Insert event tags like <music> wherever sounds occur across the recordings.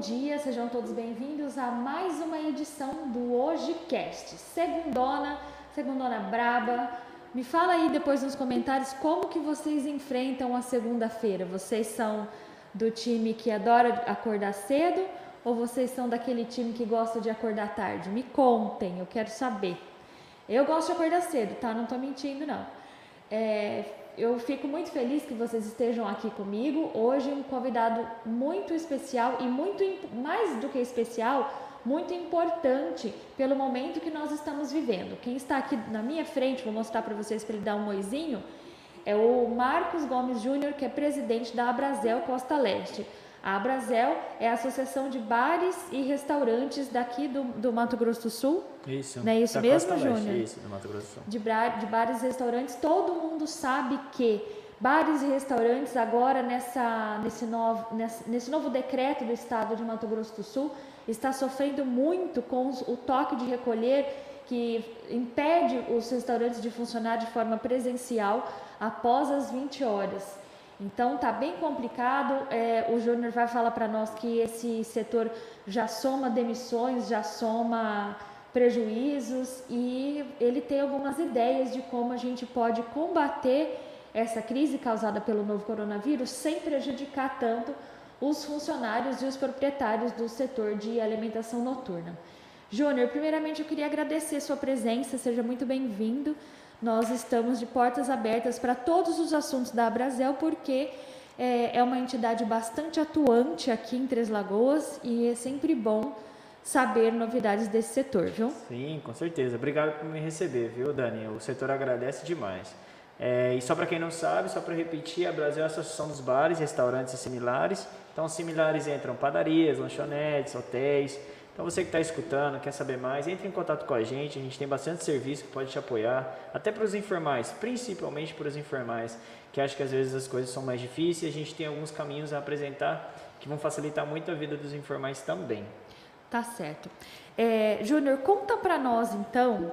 dia, sejam todos bem-vindos a mais uma edição do Hoje Cast. Segundona, segundona braba. Me fala aí depois nos comentários como que vocês enfrentam a segunda-feira. Vocês são do time que adora acordar cedo ou vocês são daquele time que gosta de acordar tarde? Me contem, eu quero saber. Eu gosto de acordar cedo, tá? Não tô mentindo, não. É, eu fico muito feliz que vocês estejam aqui comigo. Hoje, um convidado muito especial e muito mais do que especial, muito importante pelo momento que nós estamos vivendo. Quem está aqui na minha frente, vou mostrar para vocês para ele dar um oizinho, é o Marcos Gomes Júnior, que é presidente da Abrazel Costa Leste. A Abrazel é a Associação de Bares e Restaurantes daqui do, do Mato Grosso do Sul. Isso. Não é isso mesmo, Júnior? Isso, do Mato Grosso do Sul. De, de bares e restaurantes. Todo mundo sabe que bares e restaurantes agora nessa, nesse, novo, nesse, nesse novo decreto do Estado de Mato Grosso do Sul está sofrendo muito com o toque de recolher que impede os restaurantes de funcionar de forma presencial após as 20 horas. Então tá bem complicado. É, o Júnior vai falar para nós que esse setor já soma demissões, já soma prejuízos e ele tem algumas ideias de como a gente pode combater essa crise causada pelo novo coronavírus sem prejudicar tanto os funcionários e os proprietários do setor de alimentação noturna. Júnior, primeiramente eu queria agradecer sua presença, seja muito bem-vindo nós estamos de portas abertas para todos os assuntos da Abrazel, porque é, é uma entidade bastante atuante aqui em Três Lagoas e é sempre bom saber novidades desse setor, viu? Sim, com certeza. Obrigado por me receber, viu, Dani? O setor agradece demais. É, e só para quem não sabe, só para repetir, a Brasil é a Associação dos Bares, Restaurantes e Similares. Então, similares entram padarias, lanchonetes, hotéis, então você que está escutando, quer saber mais, entre em contato com a gente, a gente tem bastante serviço que pode te apoiar, até para os informais, principalmente para os informais, que acham que às vezes as coisas são mais difíceis, a gente tem alguns caminhos a apresentar que vão facilitar muito a vida dos informais também. Tá certo. É, Júnior, conta para nós então uhum.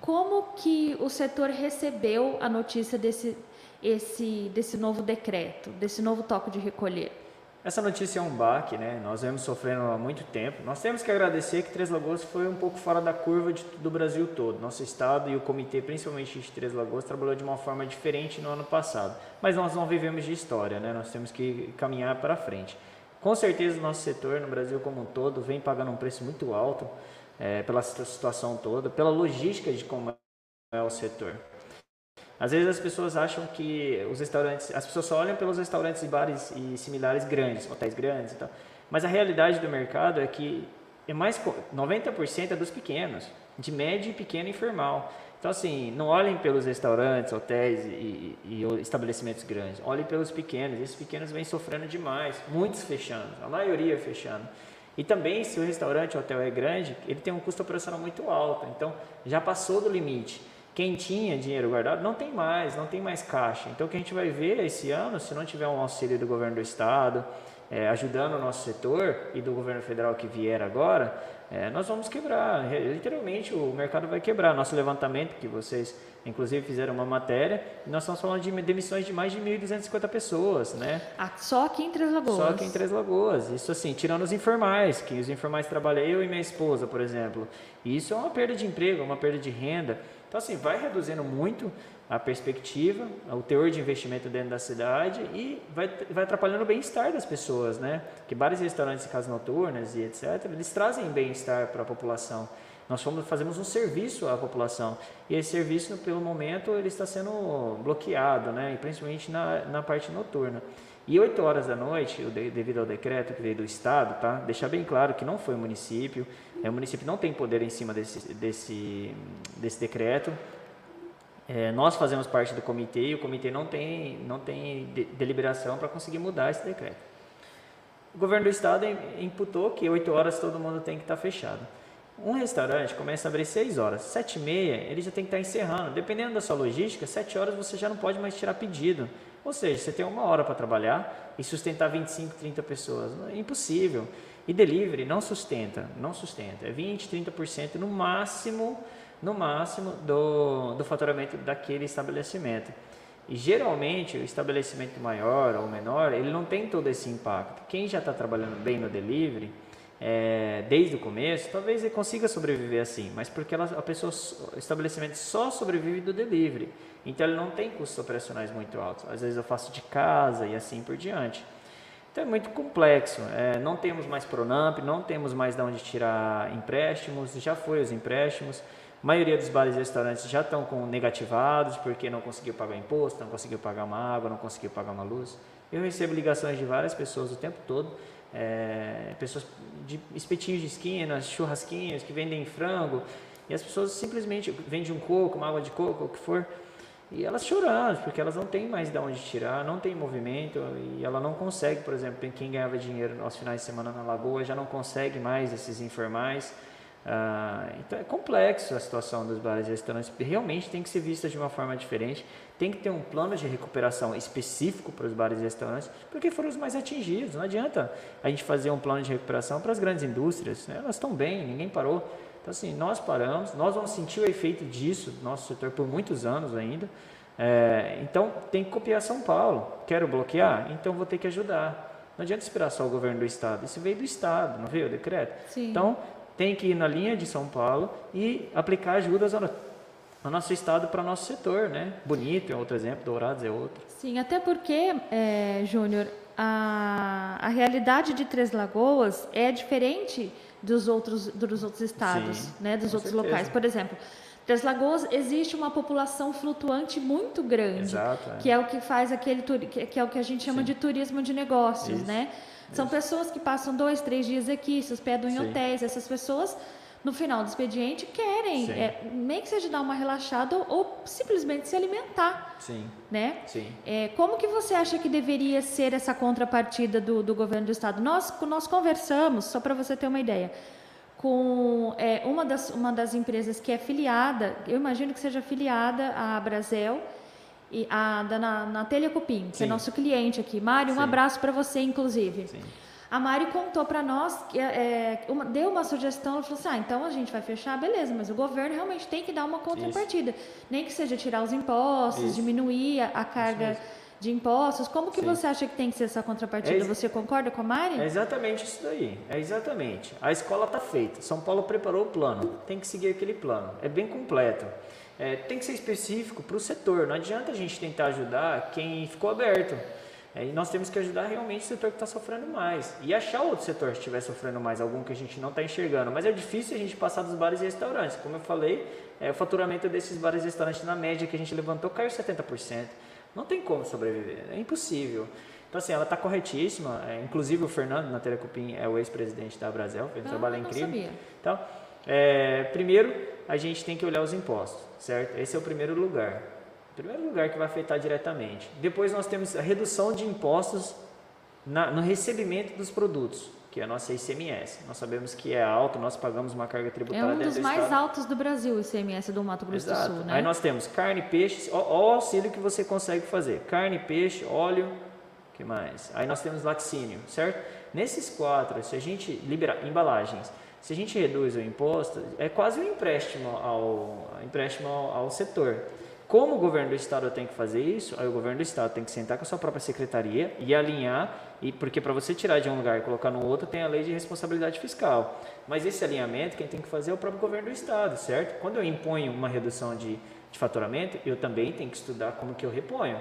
como que o setor recebeu a notícia desse, esse, desse novo decreto, desse novo toque de recolher. Essa notícia é um baque, né? Nós vemos sofrendo há muito tempo. Nós temos que agradecer que Três Lagoas foi um pouco fora da curva de, do Brasil todo. Nosso estado e o comitê, principalmente de Três Lagoas, trabalhou de uma forma diferente no ano passado. Mas nós não vivemos de história, né? Nós temos que caminhar para frente. Com certeza o nosso setor no Brasil como um todo vem pagando um preço muito alto é, pela situação toda, pela logística de como é o setor. Às vezes as pessoas acham que os restaurantes, as pessoas só olham pelos restaurantes e bares e similares grandes, hotéis grandes e tal. Mas a realidade do mercado é que é mais 90% é dos pequenos, de médio e pequeno informal. Então assim, não olhem pelos restaurantes, hotéis e, e, estabelecimentos grandes, olhem pelos pequenos. Esses pequenos vêm sofrendo demais, muitos fechando, a maioria fechando. E também, se o restaurante ou hotel é grande, ele tem um custo operacional muito alto, então já passou do limite. Quem tinha dinheiro guardado não tem mais, não tem mais caixa. Então o que a gente vai ver esse ano, se não tiver um auxílio do governo do estado, é, ajudando o nosso setor e do governo federal que vier agora, é, nós vamos quebrar. Literalmente o mercado vai quebrar. Nosso levantamento, que vocês inclusive fizeram uma matéria, nós estamos falando de demissões de mais de 1.250 pessoas, né? Ah, só aqui em Três Lagoas. Só aqui em Três Lagoas. Isso assim, tirando os informais, que os informais trabalham eu e minha esposa, por exemplo. Isso é uma perda de emprego, uma perda de renda. Então, assim, vai reduzindo muito a perspectiva, o teor de investimento dentro da cidade e vai, vai atrapalhando o bem-estar das pessoas, né? Que vários restaurantes e casas noturnas e etc., eles trazem bem-estar para a população. Nós fomos, fazemos um serviço à população e esse serviço, pelo momento, ele está sendo bloqueado, né? E principalmente na, na parte noturna. E 8 horas da noite, devido ao decreto que veio do Estado, tá? deixar bem claro que não foi o município, é, o município não tem poder em cima desse, desse, desse decreto. É, nós fazemos parte do comitê e o comitê não tem, não tem de, deliberação para conseguir mudar esse decreto. O governo do Estado imputou que 8 horas todo mundo tem que estar tá fechado. Um restaurante começa a abrir 6 horas, 7 e meia ele já tem que estar tá encerrando. Dependendo da sua logística, 7 horas você já não pode mais tirar pedido. Ou seja, você tem uma hora para trabalhar e sustentar 25, 30 pessoas. É impossível. E delivery não sustenta, não sustenta. É 20, 30% no máximo, no máximo do, do faturamento daquele estabelecimento. E geralmente o estabelecimento maior ou menor, ele não tem todo esse impacto. Quem já está trabalhando bem no delivery, é, desde o começo, talvez ele consiga sobreviver assim, mas porque ela, a pessoa, o estabelecimento só sobrevive do delivery. Então ele não tem custos operacionais muito altos. Às vezes eu faço de casa e assim por diante. Então é muito complexo. É, não temos mais Pronamp, não temos mais de onde tirar empréstimos, já foi os empréstimos. A maioria dos bares e restaurantes já estão com negativados porque não conseguiu pagar imposto, não conseguiu pagar uma água, não conseguiu pagar uma luz. Eu recebo ligações de várias pessoas o tempo todo, é, pessoas de espetinhos de esquina, churrasquinhos que vendem frango, e as pessoas simplesmente vendem um coco, uma água de coco, o que for, e elas chorando, porque elas não têm mais de onde tirar, não tem movimento, e ela não consegue, por exemplo, quem ganhava dinheiro aos finais de semana na Lagoa já não consegue mais esses informais. Ah, então é complexo a situação dos bares e restaurantes, realmente tem que ser vista de uma forma diferente, tem que ter um plano de recuperação específico para os bares e restaurantes, porque foram os mais atingidos. Não adianta a gente fazer um plano de recuperação para as grandes indústrias, né? elas estão bem, ninguém parou. Então, assim, nós paramos, nós vamos sentir o efeito disso no nosso setor por muitos anos ainda. É, então, tem que copiar São Paulo. Quero bloquear? Então, vou ter que ajudar. Não adianta esperar só o governo do Estado. Isso veio do Estado, não veio o decreto? Sim. Então, tem que ir na linha de São Paulo e aplicar ajudas ao, ao nosso Estado para o nosso setor, né? Bonito é outro exemplo, Dourados é outro. Sim, até porque, é, Júnior, a, a realidade de Três Lagoas é diferente dos outros, dos outros estados, Sim, né, dos outros certeza. locais. Por exemplo, Três Lagoas existe uma população flutuante muito grande, Exato, é. que é o que faz aquele que é o que a gente chama Sim. de turismo de negócios, Isso. né? São Isso. pessoas que passam dois, três dias aqui, se hospedam em Sim. hotéis. Essas pessoas no final do expediente querem, é, nem que seja dar uma relaxada ou, ou, simplesmente se alimentar. Sim. Né? Sim. É, como que você acha que deveria ser essa contrapartida do, do governo do estado? Nós, nós conversamos, só para você ter uma ideia, com é, uma, das, uma das empresas que é filiada, eu imagino que seja filiada à Brasel, e a da na, na Telecupim, que é nosso cliente aqui. Mário, um abraço para você, inclusive. Sim. A Mari contou para nós, que, é, uma, deu uma sugestão, ela falou assim, ah, então a gente vai fechar, beleza, mas o governo realmente tem que dar uma contrapartida. Isso. Nem que seja tirar os impostos, Isso. diminuir a, a carga de impostos. Como que Sim. você acha que tem que ser essa contrapartida? É, você concorda com a Mari? É exatamente isso daí. É exatamente. A escola está feita. São Paulo preparou o plano. Tem que seguir aquele plano. É bem completo. É, tem que ser específico para o setor. Não adianta a gente tentar ajudar quem ficou aberto. É, e nós temos que ajudar realmente o setor que está sofrendo mais. E achar outro setor que estiver sofrendo mais, algum que a gente não está enxergando. Mas é difícil a gente passar dos bares e restaurantes. Como eu falei, é, o faturamento desses bares e restaurantes, na média que a gente levantou, caiu 70%. Não tem como sobreviver, é impossível. Então, assim, ela está corretíssima. É, inclusive, o Fernando, na Telecupim, é o ex-presidente da Brasel, fez um ah, trabalho incrível. Sabia. Então, é, primeiro, a gente tem que olhar os impostos, certo? Esse é o primeiro lugar primeiro lugar que vai afetar diretamente. Depois nós temos a redução de impostos na, no recebimento dos produtos, que é a nossa ICMS. Nós sabemos que é alto, nós pagamos uma carga tributária. É um dos mais estado. altos do Brasil, o ICMS do Mato Grosso Exato. do Sul. Né? Aí nós temos carne, peixe, o, o auxílio que você consegue fazer: carne, peixe, óleo, que mais? Aí nós temos laticínio, certo? Nesses quatro, se a gente liberar embalagens, se a gente reduz o imposto, é quase um empréstimo ao, empréstimo ao, ao setor. Como o governo do estado tem que fazer isso, aí o governo do estado tem que sentar com a sua própria secretaria e alinhar, e porque para você tirar de um lugar e colocar no outro tem a lei de responsabilidade fiscal. Mas esse alinhamento quem tem que fazer é o próprio governo do estado, certo? Quando eu imponho uma redução de, de faturamento, eu também tenho que estudar como que eu reponho,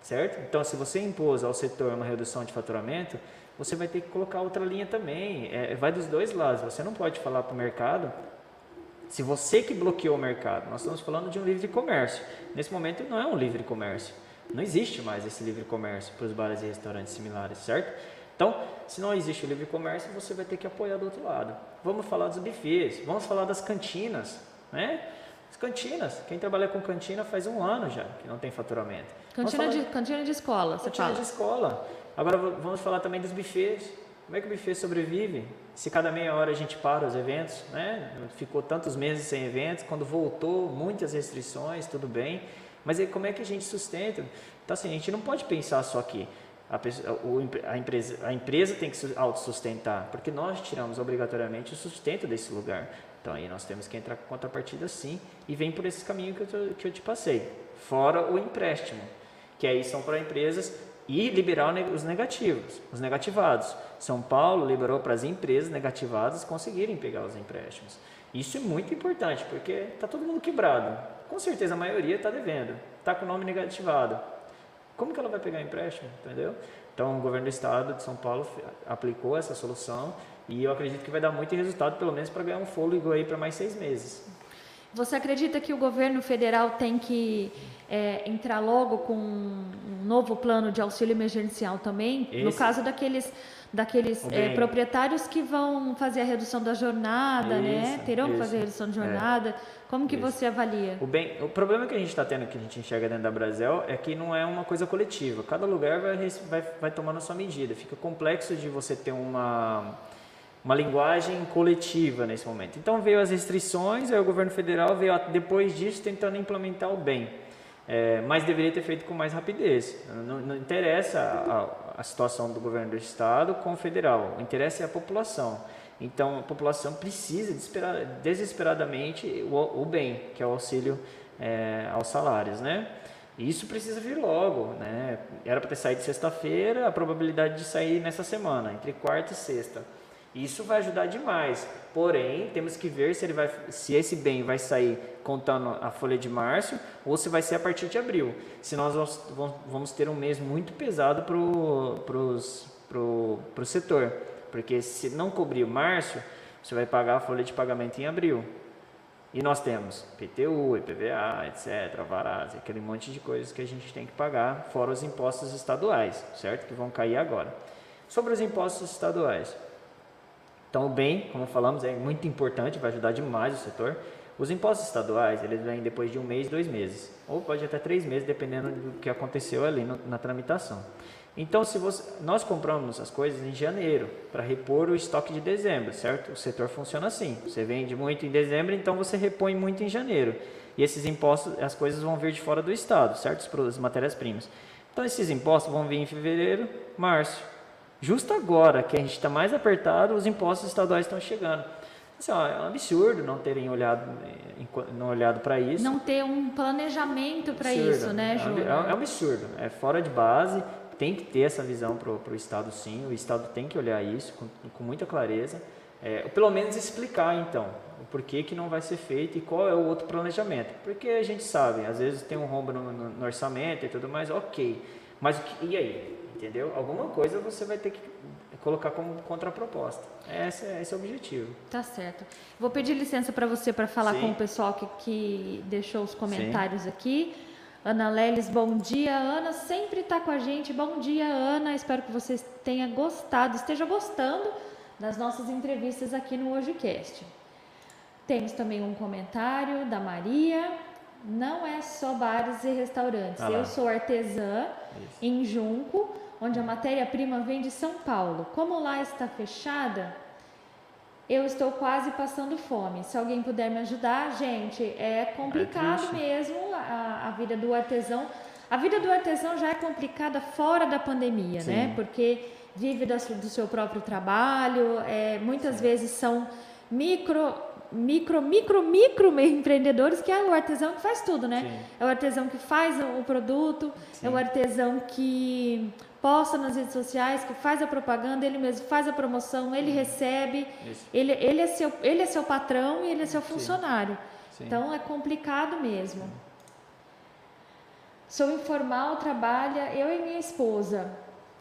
certo? Então, se você impôs ao setor uma redução de faturamento, você vai ter que colocar outra linha também. É, vai dos dois lados. Você não pode falar para o mercado se você que bloqueou o mercado, nós estamos falando de um livre comércio. Nesse momento não é um livre comércio. Não existe mais esse livre comércio para os bares e restaurantes similares, certo? Então, se não existe o livre comércio, você vai ter que apoiar do outro lado. Vamos falar dos bufês, vamos falar das cantinas, né? As cantinas, quem trabalha com cantina faz um ano já que não tem faturamento. Cantina, de, cantina de escola, você cantina fala. de escola. Agora vamos falar também dos bufês. Como é que o buffet sobrevive? Se cada meia hora a gente para os eventos, né? Ficou tantos meses sem eventos, quando voltou, muitas restrições, tudo bem. Mas aí, como é que a gente sustenta? Então, assim, a gente não pode pensar só aqui. A, a, empresa, a empresa tem que autossustentar, porque nós tiramos obrigatoriamente o sustento desse lugar. Então, aí nós temos que entrar com contrapartida sim, e vem por esse caminho que eu, que eu te passei. Fora o empréstimo. que aí são para empresas e liberar os negativos, os negativados. São Paulo liberou para as empresas negativadas conseguirem pegar os empréstimos. Isso é muito importante, porque está todo mundo quebrado. Com certeza a maioria está devendo, está com o nome negativado. Como que ela vai pegar empréstimo, entendeu? Então o governo do estado de São Paulo aplicou essa solução e eu acredito que vai dar muito resultado, pelo menos para ganhar um fôlego aí para mais seis meses. Você acredita que o governo federal tem que é, entrar logo com um novo plano de auxílio emergencial também? Esse... No caso daqueles daqueles é, proprietários que vão fazer a redução da jornada, né? isso, né? Terão isso. que fazer a redução de é. jornada. É. Como que isso. você avalia? O, bem, o problema que a gente está tendo, que a gente enxerga dentro da Brasil, é que não é uma coisa coletiva. Cada lugar vai, vai, vai tomando a sua medida. Fica complexo de você ter uma uma linguagem coletiva nesse momento. Então veio as restrições, aí o governo federal veio depois disso tentando implementar o bem, é, mas deveria ter feito com mais rapidez. Não, não interessa a, a, situação do governo do estado com o federal, o interesse é a população. Então a população precisa desesperadamente o, o bem, que é o auxílio é, aos salários, né? Isso precisa vir logo, né? Era para ter saído sexta-feira, a probabilidade de sair nessa semana, entre quarta e sexta. Isso vai ajudar demais. Porém, temos que ver se, ele vai, se esse bem vai sair contando a folha de março ou se vai ser a partir de abril. Se nós vamos ter um mês muito pesado para o pro, pro setor. Porque se não cobrir o março, você vai pagar a folha de pagamento em abril. E nós temos PTU, IPVA, etc., Varaz, aquele monte de coisas que a gente tem que pagar, fora os impostos estaduais, certo? Que vão cair agora. Sobre os impostos estaduais, então, o bem, como falamos, é muito importante, vai ajudar demais o setor. Os impostos estaduais, eles vêm depois de um mês, dois meses, ou pode até três meses, dependendo do que aconteceu ali no, na tramitação. Então, se você, nós compramos as coisas em janeiro para repor o estoque de dezembro, certo? O setor funciona assim. Você vende muito em dezembro, então você repõe muito em janeiro. E esses impostos, as coisas vão vir de fora do estado, certo? As matérias-primas. Então, esses impostos vão vir em fevereiro, março, Justo agora que a gente está mais apertado, os impostos estaduais estão chegando. Assim, ó, é um absurdo não terem olhado, eh, não olhado para isso. Não ter um planejamento para isso, né, Júlio? É, um, é, um absurdo, é fora de base. Tem que ter essa visão para o Estado, sim. O Estado tem que olhar isso com, com muita clareza. É, pelo menos explicar, então, o porquê que não vai ser feito e qual é o outro planejamento. Porque a gente sabe, às vezes tem um rombo no, no, no orçamento e tudo mais, ok. Mas e aí? Entendeu? Alguma coisa você vai ter que colocar como contraproposta. Esse é, esse é o objetivo. Tá certo. Vou pedir licença para você para falar Sim. com o pessoal que, que deixou os comentários Sim. aqui. Ana Leles, bom dia. Ana sempre está com a gente. Bom dia, Ana. Espero que você tenha gostado, esteja gostando das nossas entrevistas aqui no HojeCast. Temos também um comentário da Maria. Não é só bares e restaurantes. Ah Eu sou artesã Isso. em Junco onde a matéria-prima vem de São Paulo. Como lá está fechada, eu estou quase passando fome. Se alguém puder me ajudar, gente, é complicado é mesmo a, a, vida do artesão. A vida do artesão já é complicada fora da pandemia, né? Sim. né? Porque vive do seu próprio trabalho, é, muitas Sim. vezes são micro micro, micro, micro <laughs> empreendedores, que é o artesão que faz tudo, né? Sim. É o artesão que faz o produto, Sim. é o artesão que posta nas redes sociais, que faz a propaganda, ele mesmo faz a promoção, ele recebe, ele, ele, é seu, ele é seu patrão e ele é seu funcionário. Sim. Sim. Então é complicado mesmo. Sou informal, trabalha eu e minha esposa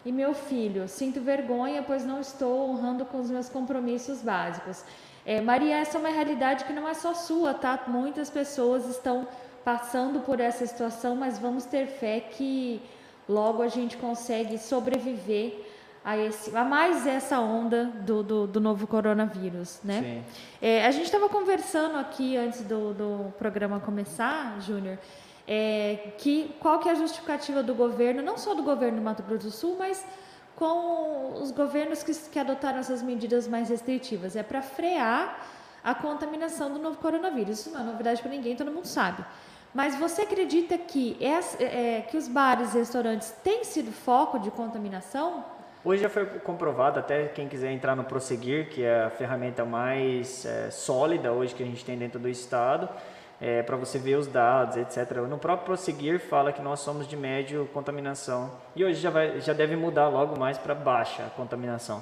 e meu filho. Sinto vergonha, pois não estou honrando com os meus compromissos básicos. É, Maria, essa é uma realidade que não é só sua, tá? Muitas pessoas estão passando por essa situação, mas vamos ter fé que logo a gente consegue sobreviver a, esse, a mais essa onda do, do, do novo coronavírus, né? É, a gente estava conversando aqui antes do, do programa começar, Júnior, é, que qual que é a justificativa do governo, não só do governo do Mato Grosso do Sul, mas com os governos que, que adotaram essas medidas mais restritivas. É para frear a contaminação do novo coronavírus. Isso não é novidade para ninguém, todo mundo sabe. Mas você acredita que, é, é, que os bares e restaurantes têm sido foco de contaminação? Hoje já foi comprovado, até quem quiser entrar no Prosseguir, que é a ferramenta mais é, sólida hoje que a gente tem dentro do Estado, é, para você ver os dados, etc. No próprio prosseguir fala que nós somos de médio contaminação e hoje já, vai, já deve mudar logo mais para baixa contaminação.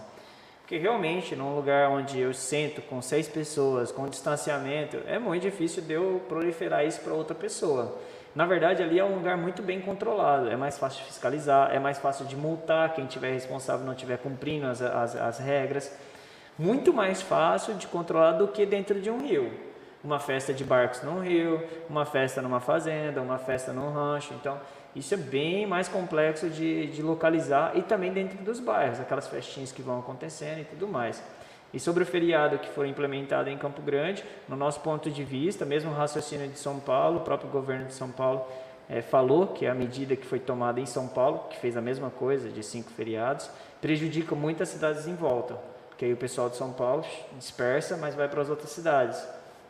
Porque realmente, num lugar onde eu sento com seis pessoas, com distanciamento, é muito difícil de eu proliferar isso para outra pessoa. Na verdade, ali é um lugar muito bem controlado, é mais fácil de fiscalizar, é mais fácil de multar quem tiver responsável não estiver cumprindo as, as, as regras. Muito mais fácil de controlar do que dentro de um rio uma festa de barcos num rio, uma festa numa fazenda, uma festa num rancho. Então, isso é bem mais complexo de, de localizar e também dentro dos bairros, aquelas festinhas que vão acontecendo e tudo mais. E sobre o feriado que foi implementado em Campo Grande, no nosso ponto de vista, mesmo o raciocínio de São Paulo, o próprio governo de São Paulo é, falou que a medida que foi tomada em São Paulo, que fez a mesma coisa, de cinco feriados, prejudica muitas cidades em volta. Porque aí o pessoal de São Paulo dispersa, mas vai para as outras cidades.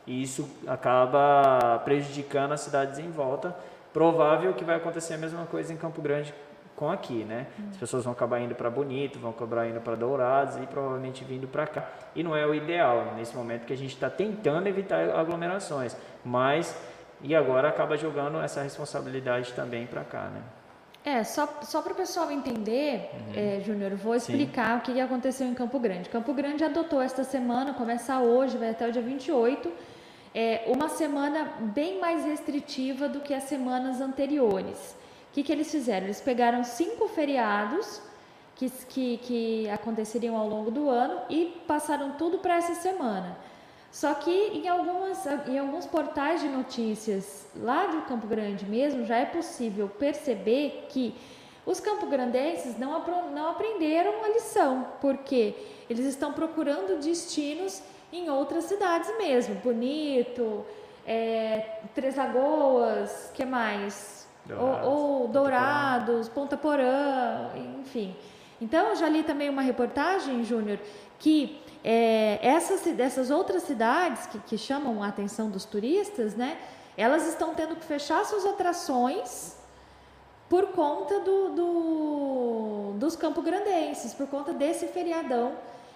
E isso acaba prejudicando as cidades em volta. Provável que vai acontecer a mesma coisa em Campo Grande com aqui, né? As pessoas vão acabar indo para Bonito, vão acabar indo para Dourados e provavelmente vindo para cá. E não é o ideal nesse momento que a gente está tentando evitar aglomerações, mas e agora acaba jogando essa responsabilidade também para cá, né? É, só, só para o pessoal entender, uhum. é, Júnior, vou explicar Sim. o que aconteceu em Campo Grande. Campo Grande adotou esta semana, começa hoje, vai até o dia 28, é, uma semana bem mais restritiva do que as semanas anteriores. O que, que eles fizeram? Eles pegaram cinco feriados que, que, que aconteceriam ao longo do ano e passaram tudo para essa semana. Só que em, algumas, em alguns portais de notícias lá do Campo Grande mesmo, já é possível perceber que os campograndenses não, não aprenderam a lição, porque eles estão procurando destinos em outras cidades mesmo. Bonito, é, Três Lagoas, que mais? Dourados, ou, ou Dourados, Ponta Porã, enfim. Então, eu já li também uma reportagem, Júnior, que é, essas, essas outras cidades que, que chamam a atenção dos turistas, né? Elas estão tendo que fechar suas atrações por conta do, do, dos campograndenses, por conta desse feriadão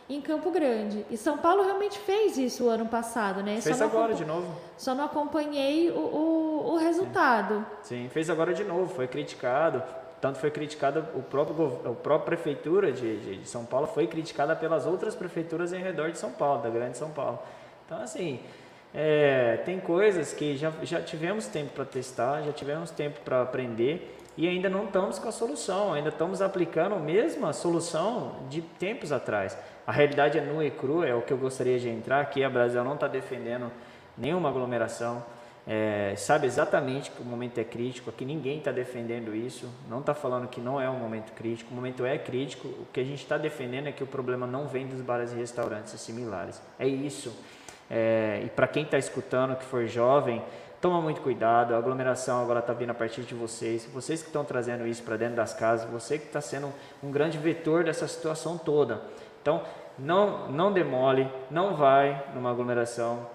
em Campo Grande. E São Paulo realmente fez isso o ano passado, né? Fez agora de novo. Só não acompanhei o, o, o resultado. Sim. Sim. fez agora de novo, foi criticado. Tanto foi criticado o próprio, a própria prefeitura de, de, de, São Paulo foi criticada pelas outras prefeituras em redor de São Paulo, da grande São Paulo. Então, assim, é, tem coisas que já, já tivemos tempo para testar, já tivemos tempo para aprender e ainda não estamos com a solução, ainda estamos aplicando a mesma solução de tempos atrás. A realidade é nua e crua, é o que eu gostaria de entrar aqui. A Brasil não está defendendo nenhuma aglomeração. É, sabe exatamente que o momento é crítico. Aqui ninguém está defendendo isso. Não está falando que não é um momento crítico. O momento é crítico. O que a gente está defendendo é que o problema não vem dos bares e restaurantes similares. É isso. É, e para quem está escutando, que for jovem, toma muito cuidado. A aglomeração agora está vindo a partir de vocês. Vocês que estão trazendo isso para dentro das casas. Você que está sendo um grande vetor dessa situação toda. Então, não, não demole, não vai numa aglomeração,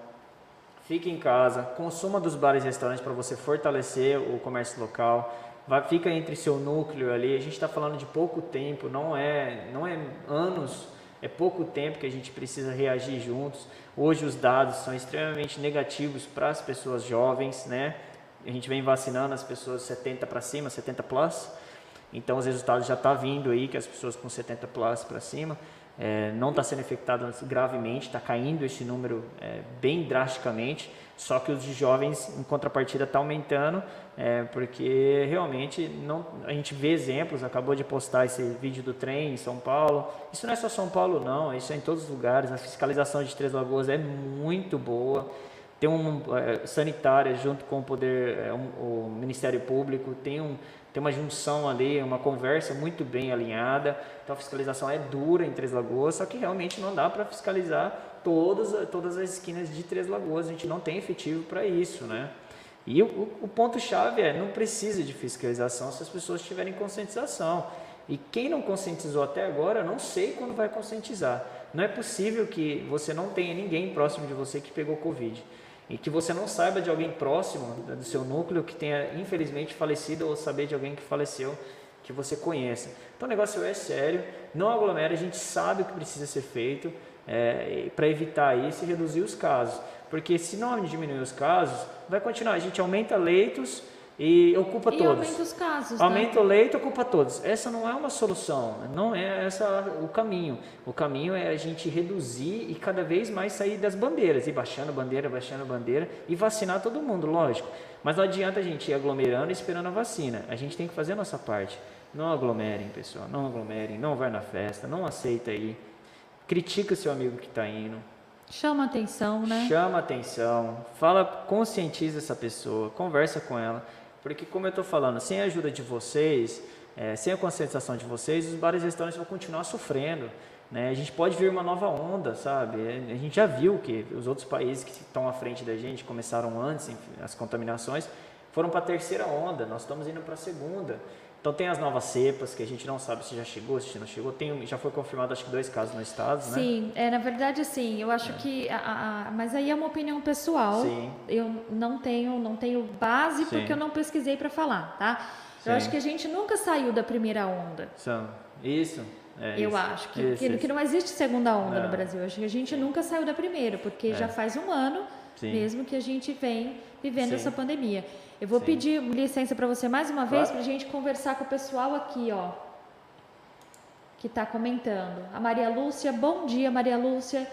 fique em casa, consuma dos bares e restaurantes para você fortalecer o comércio local, vai, fica entre seu núcleo ali. A gente está falando de pouco tempo, não é, não é anos, é pouco tempo que a gente precisa reagir juntos. Hoje os dados são extremamente negativos para as pessoas jovens, né? A gente vem vacinando as pessoas 70 para cima, 70 plus. Então os resultados já estão tá vindo aí que as pessoas com 70 plus para cima é, não está sendo infectado gravemente, está caindo esse número é, bem drasticamente, só que os de jovens, em contrapartida, está aumentando, é, porque realmente não, a gente vê exemplos, acabou de postar esse vídeo do trem em São Paulo, isso não é só São Paulo não, isso é em todos os lugares, a fiscalização de Três Lagoas é muito boa, tem um é, junto com o poder, é, um, o Ministério Público, tem um tem uma junção ali, uma conversa muito bem alinhada. Então a fiscalização é dura em Três Lagoas, só que realmente não dá para fiscalizar todas, todas as esquinas de Três Lagoas. A gente não tem efetivo para isso, né? E o, o ponto-chave é, não precisa de fiscalização se as pessoas tiverem conscientização. E quem não conscientizou até agora, não sei quando vai conscientizar. Não é possível que você não tenha ninguém próximo de você que pegou Covid e que você não saiba de alguém próximo do seu núcleo que tenha infelizmente falecido ou saber de alguém que faleceu que você conheça. Então o negócio é sério, não aglomera, a gente sabe o que precisa ser feito, é, para evitar isso e reduzir os casos. Porque se não diminuir os casos, vai continuar. A gente aumenta leitos e ocupa e todos. aumenta os casos. Aumenta né? o leito, ocupa todos. Essa não é uma solução, não é essa o caminho. O caminho é a gente reduzir e cada vez mais sair das bandeiras, e baixando bandeira, baixando bandeira e vacinar todo mundo, lógico. Mas não adianta a gente ir aglomerando e esperando a vacina. A gente tem que fazer a nossa parte. Não aglomerem, pessoal, não aglomerem, não vai na festa, não aceita aí. Critica seu amigo que está indo. Chama atenção, né? Chama atenção, fala, conscientiza essa pessoa, conversa com ela. Porque, como eu estou falando, sem a ajuda de vocês, é, sem a conscientização de vocês, os bares e restaurantes vão continuar sofrendo. Né? A gente pode vir uma nova onda, sabe? A gente já viu que os outros países que estão à frente da gente começaram antes, as contaminações, foram para a terceira onda, nós estamos indo para a segunda. Então tem as novas cepas que a gente não sabe se já chegou, se não chegou. Tem, já foi confirmado acho que dois casos no estado, Sim, né? Sim, é, na verdade assim, eu acho é. que, a, a, mas aí é uma opinião pessoal. Sim. Eu não tenho, não tenho base Sim. porque eu não pesquisei para falar, tá? Sim. Eu acho que a gente nunca saiu da primeira onda. São. Isso. É eu isso. acho que, isso, que, isso. que, não existe segunda onda não. no Brasil. Eu acho que a gente nunca saiu da primeira, porque é. já faz um ano mesmo que a gente vem vivendo essa pandemia. Eu vou Sim. pedir licença para você mais uma vez claro. para a gente conversar com o pessoal aqui, ó, que está comentando. A Maria Lúcia, bom dia, Maria Lúcia.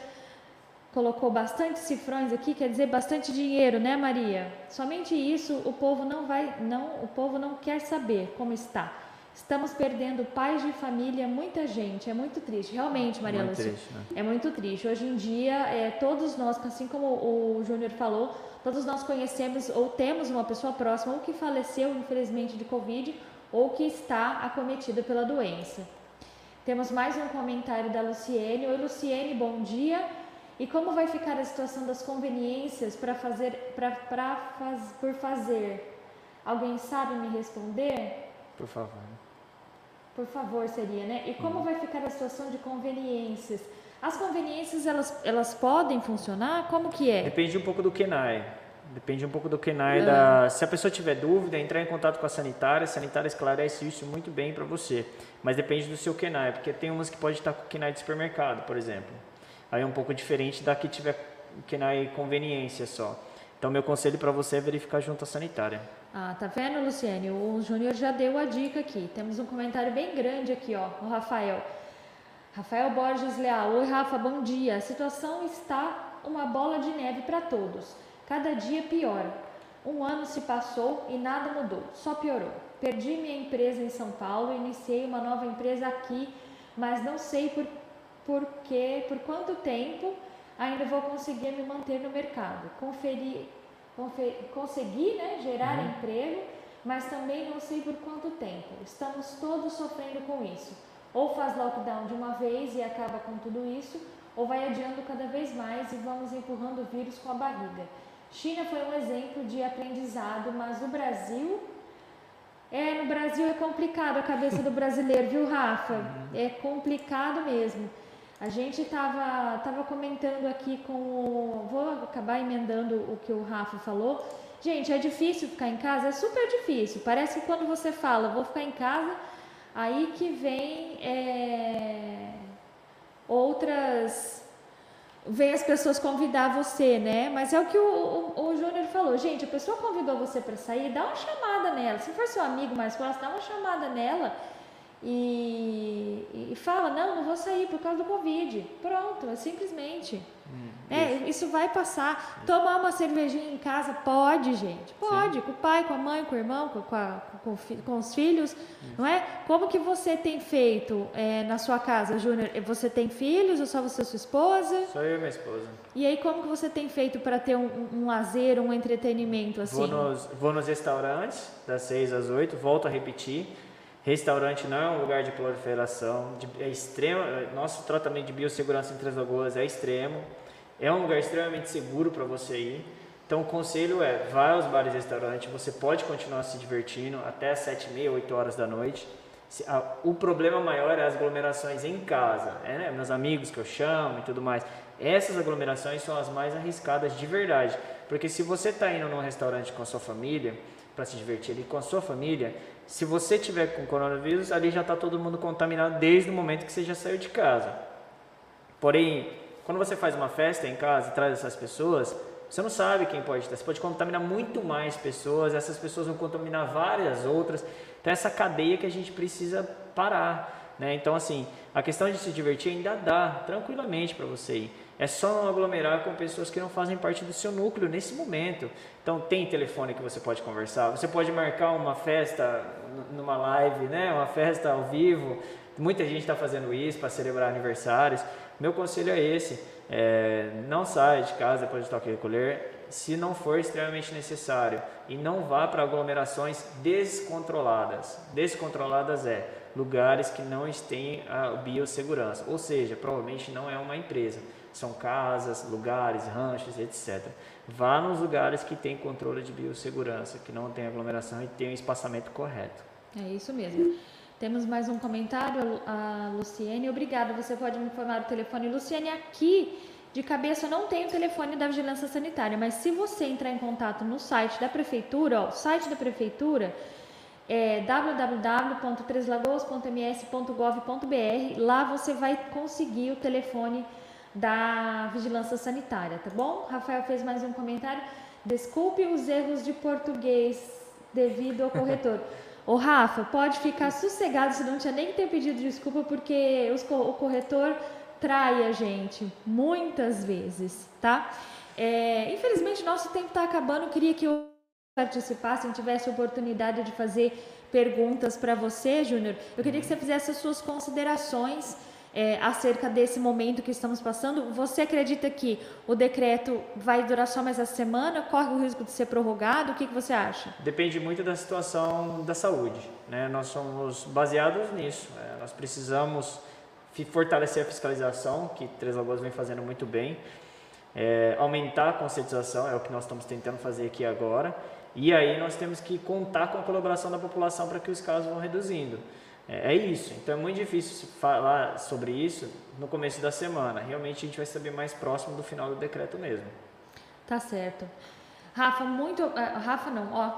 Colocou bastante cifrões aqui, quer dizer bastante dinheiro, né, Maria? Somente isso o povo não vai, não, o povo não quer saber como está. Estamos perdendo pais de família, muita gente. É muito triste, realmente, Maria muito Lúcia. Triste, né? É muito triste. Hoje em dia, é, todos nós, assim como o Júnior falou, todos nós conhecemos ou temos uma pessoa próxima ou que faleceu, infelizmente, de Covid ou que está acometida pela doença. Temos mais um comentário da Luciene. Oi, Luciene, bom dia. E como vai ficar a situação das conveniências para fazer, pra, pra faz, por fazer? Alguém sabe me responder? Por favor. Por favor, seria, né? E como hum. vai ficar a situação de conveniências? As conveniências, elas, elas podem funcionar? Como que é? Depende um pouco do KENAI. Depende um pouco do KENAI. Da... Se a pessoa tiver dúvida, entrar em contato com a sanitária, a sanitária esclarece isso muito bem para você. Mas depende do seu KENAI, porque tem umas que pode estar com o KENAI de supermercado, por exemplo. Aí é um pouco diferente da que tiver KENAI conveniência só. Então, meu conselho para você é verificar junto à sanitária. Ah, tá vendo, Luciane? O Júnior já deu a dica aqui. Temos um comentário bem grande aqui, ó, o Rafael. Rafael Borges Leal. Oi, Rafa, bom dia. A situação está uma bola de neve para todos. Cada dia pior. Um ano se passou e nada mudou, só piorou. Perdi minha empresa em São Paulo, iniciei uma nova empresa aqui, mas não sei por, por que, por quanto tempo ainda vou conseguir me manter no mercado. Conferi, confer, consegui né, gerar uhum. emprego, mas também não sei por quanto tempo. Estamos todos sofrendo com isso ou faz lockdown de uma vez e acaba com tudo isso, ou vai adiando cada vez mais e vamos empurrando o vírus com a barriga. China foi um exemplo de aprendizado, mas o Brasil. É, no Brasil é complicado a cabeça do brasileiro, viu, Rafa? Uhum. É complicado mesmo. A gente estava tava comentando aqui com o. Vou acabar emendando o que o Rafa falou. Gente, é difícil ficar em casa? É super difícil. Parece que quando você fala, vou ficar em casa, Aí que vem é, outras. Vem as pessoas convidar você, né? Mas é o que o, o, o Júnior falou. Gente, a pessoa convidou você para sair, dá uma chamada nela. Se for seu amigo mais próximo, dá uma chamada nela e, e fala: Não, não vou sair por causa do Covid. Pronto, é simplesmente. Hum, é, isso. isso. vai passar. Tomar uma cervejinha em casa, pode, gente. Pode, Sim. com o pai, com a mãe, com o irmão, com, a, com, com os filhos, isso. não é? Como que você tem feito é, na sua casa, Júnior? Você tem filhos ou só você e sua esposa? Só eu e minha esposa. E aí, como que você tem feito para ter um, um, lazer, um entretenimento assim? Vou nos, vou nos restaurantes, das 6 às 8, volto a repetir. Restaurante não é um lugar de proliferação, de, é extremo. Nosso tratamento de biossegurança em Três Lagoas é extremo. É um lugar extremamente seguro para você ir. Então, o conselho é: vá aos bares e restaurantes. Você pode continuar se divertindo até as 7 e meia, 8 horas da noite. O problema maior é as aglomerações em casa, é, né? meus amigos que eu chamo e tudo mais. Essas aglomerações são as mais arriscadas de verdade, porque se você está indo num restaurante com a sua família para se divertir ali com a sua família, se você tiver com coronavírus, ali já está todo mundo contaminado desde o momento que você já saiu de casa. Porém, quando você faz uma festa em casa e traz essas pessoas, você não sabe quem pode estar. Você pode contaminar muito mais pessoas, essas pessoas vão contaminar várias outras. Então, essa cadeia que a gente precisa parar. Né? Então, assim, a questão de se divertir ainda dá tranquilamente para você ir. É só não aglomerar com pessoas que não fazem parte do seu núcleo nesse momento. Então tem telefone que você pode conversar, você pode marcar uma festa numa live, né? uma festa ao vivo. Muita gente está fazendo isso para celebrar aniversários. Meu conselho é esse: é, não saia de casa depois de toque recolher se não for extremamente necessário e não vá para aglomerações descontroladas. Descontroladas é lugares que não têm a biossegurança, ou seja, provavelmente não é uma empresa são casas, lugares, ranchos, etc. Vá nos lugares que tem controle de biossegurança, que não tem aglomeração e tem o um espaçamento correto. É isso mesmo. Temos mais um comentário, a Luciene. Obrigada, você pode me informar o telefone. Luciene, aqui de cabeça eu não tenho o telefone da Vigilância Sanitária, mas se você entrar em contato no site da Prefeitura, o site da Prefeitura é www.treslagoas.ms.gov.br. Lá você vai conseguir o telefone da vigilância sanitária, tá bom? Rafael fez mais um comentário. Desculpe os erros de português devido ao corretor. <laughs> Ô Rafa, pode ficar sossegado, você não tinha nem que ter pedido desculpa, porque os, o corretor trai a gente muitas vezes, tá? É, infelizmente, nosso tempo está acabando. Eu queria que eu participasse, tivesse oportunidade de fazer perguntas para você, Júnior. Eu queria que você fizesse as suas considerações é, acerca desse momento que estamos passando. Você acredita que o decreto vai durar só mais essa semana? Corre o risco de ser prorrogado? O que, que você acha? Depende muito da situação da saúde. Né? Nós somos baseados nisso. É, nós precisamos fortalecer a fiscalização, que Três Lagoas vem fazendo muito bem. É, aumentar a conscientização, é o que nós estamos tentando fazer aqui agora. E aí nós temos que contar com a colaboração da população para que os casos vão reduzindo. É, é, isso. Então é muito difícil falar sobre isso no começo da semana. Realmente a gente vai saber mais próximo do final do decreto mesmo. Tá certo. Rafa, muito. Uh, Rafa não, ó.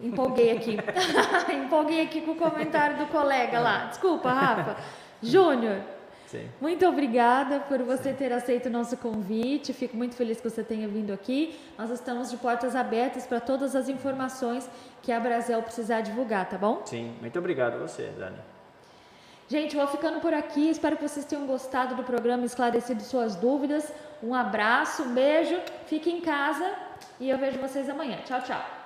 Empolguei aqui. <laughs> empolguei aqui com o comentário do colega lá. Desculpa, Rafa. <laughs> Júnior. Sim. Muito obrigada por você Sim. ter aceito o nosso convite. Fico muito feliz que você tenha vindo aqui. Nós estamos de portas abertas para todas as informações que a Brasil precisar divulgar, tá bom? Sim, muito obrigado a você, Dani. Gente, vou ficando por aqui. Espero que vocês tenham gostado do programa, esclarecido suas dúvidas. Um abraço, um beijo, fique em casa e eu vejo vocês amanhã. Tchau, tchau.